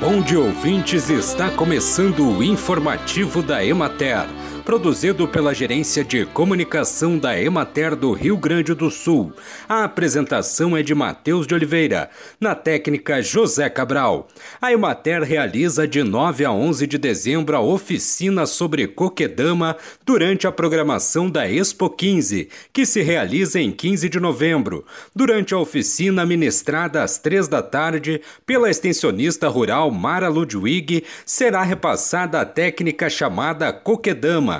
bom de ouvintes, está começando o informativo da Emater produzido pela Gerência de Comunicação da Emater do Rio Grande do Sul. A apresentação é de Matheus de Oliveira, na técnica José Cabral. A Emater realiza de 9 a 11 de dezembro a oficina sobre coquedama durante a programação da Expo 15, que se realiza em 15 de novembro. Durante a oficina ministrada às três da tarde pela extensionista rural Mara Ludwig, será repassada a técnica chamada coquedama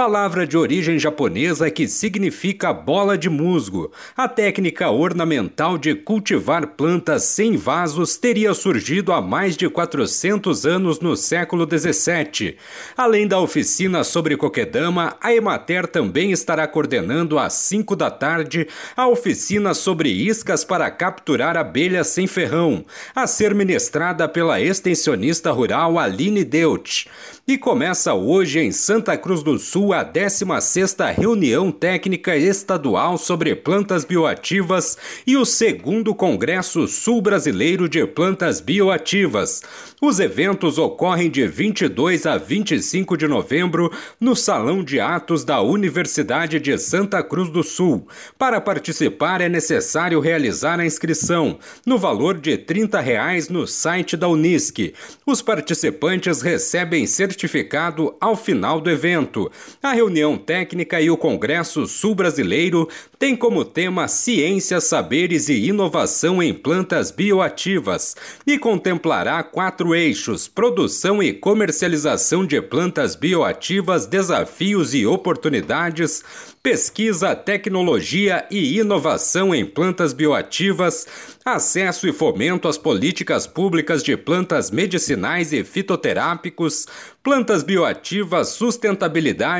palavra de origem japonesa que significa bola de musgo. A técnica ornamental de cultivar plantas sem vasos teria surgido há mais de 400 anos no século 17. Além da oficina sobre coquedama, a Emater também estará coordenando às 5 da tarde a oficina sobre iscas para capturar abelhas sem ferrão, a ser ministrada pela extensionista rural Aline Deutsch. E começa hoje em Santa Cruz do do A 16ª Reunião Técnica Estadual sobre Plantas Bioativas e o segundo Congresso Sul Brasileiro de Plantas Bioativas. Os eventos ocorrem de 22 a 25 de novembro no Salão de Atos da Universidade de Santa Cruz do Sul. Para participar é necessário realizar a inscrição no valor de 30 reais no site da Unisc. Os participantes recebem certificado ao final do evento. A reunião técnica e o Congresso Sul Brasileiro têm como tema Ciência, Saberes e Inovação em Plantas Bioativas e contemplará quatro eixos: produção e comercialização de plantas bioativas, desafios e oportunidades, pesquisa, tecnologia e inovação em plantas bioativas, acesso e fomento às políticas públicas de plantas medicinais e fitoterápicos, plantas bioativas, sustentabilidade